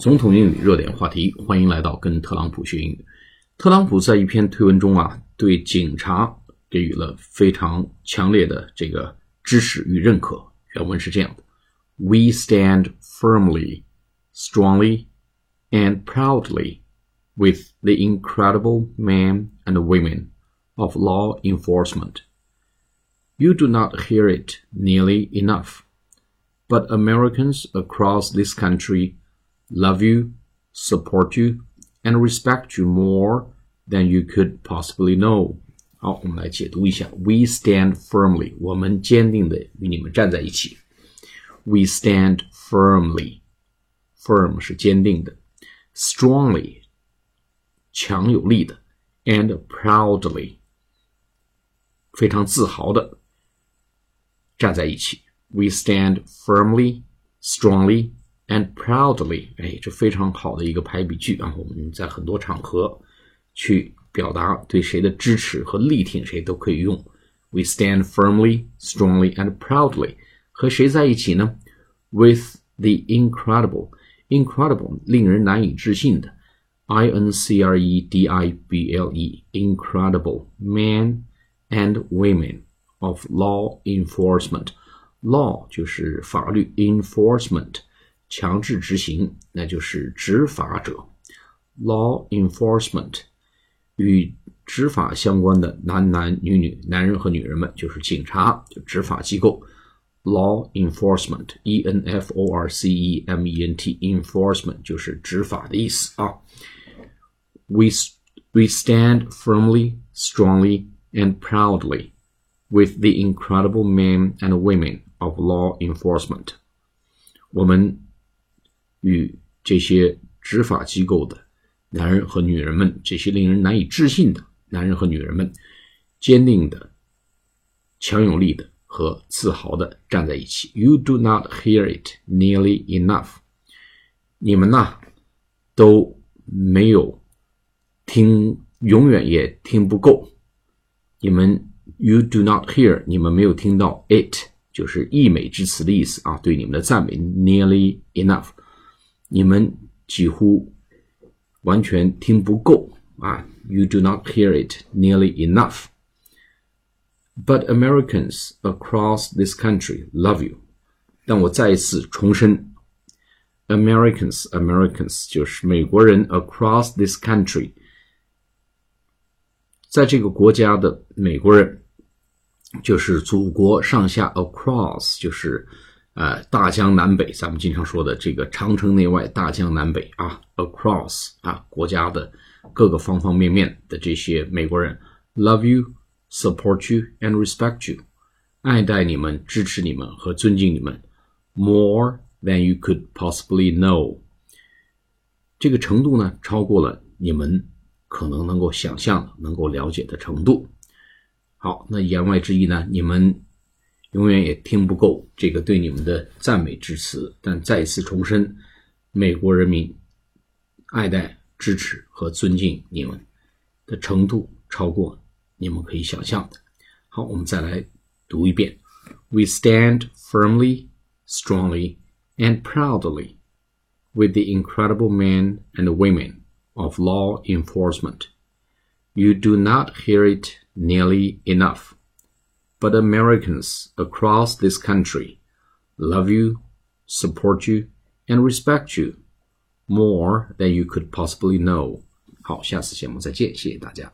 总统英语热点话题，欢迎来到跟特朗普学英语。特朗普在一篇推文中啊，对警察给予了非常强烈的这个支持与认可。原文是这样的：We stand firmly, strongly, and proudly with the incredible men and women of law enforcement. You do not hear it nearly enough, but Americans across this country love you, support you, and respect you more than you could possibly know. 好，我们来解读一下。We stand firmly，我们坚定的与你们站在一起。We stand firmly，firm 是坚定的，strongly 强有力的，and proudly 非常自豪的站在一起。We stand firmly, strongly, and proudly，哎，这非常好的一个排比句啊！我们在很多场合去表达对谁的支持和力挺谁都可以用。We stand firmly, strongly, and proudly。和谁在一起呢？With the incredible, incredible，令人难以置信的，I N C R E D I B L E, incredible men and women of law enforcement。Law 就是法律，enforcement。 强制执行，那就是执法者，law enforcement，与执法相关的男男女女、男人和女人们就是警察，就执法机构，law enforcement，e n f o r c e m e n t，enforcement 就是执法的意思啊。We we stand firmly, strongly, and proudly with the incredible men and women of law enforcement。我们 与这些执法机构的男人和女人们，这些令人难以置信的男人和女人们，坚定的、强有力的和自豪的站在一起。You do not hear it nearly enough。你们呐都没有听，永远也听不够。你们，you do not hear，你们没有听到 it，就是溢美之词的意思啊，对你们的赞美，nearly enough。你们几乎完全听不够啊！You do not hear it nearly enough. But Americans across this country love you. 但我再一次重申，Americans Americans 就是美国人，across this country，在这个国家的美国人，就是祖国上下，across 就是。呃，大江南北，咱们经常说的这个长城内外，大江南北啊，across 啊，国家的各个方方面面的这些美国人，love you, support you and respect you，爱戴你们，支持你们和尊敬你们，more than you could possibly know。这个程度呢，超过了你们可能能够想象、能够了解的程度。好，那言外之意呢，你们。永远也听不够这个对你们的赞美之词，但再一次重申，美国人民爱戴、支持和尊敬你们的程度超过你们可以想象的。好，我们再来读一遍：We stand firmly, strongly, and proudly with the incredible men and women of law enforcement. You do not hear it nearly enough but Americans across this country love you, support you, and respect you more than you could possibly know. 好，下次节目再见，谢谢大家。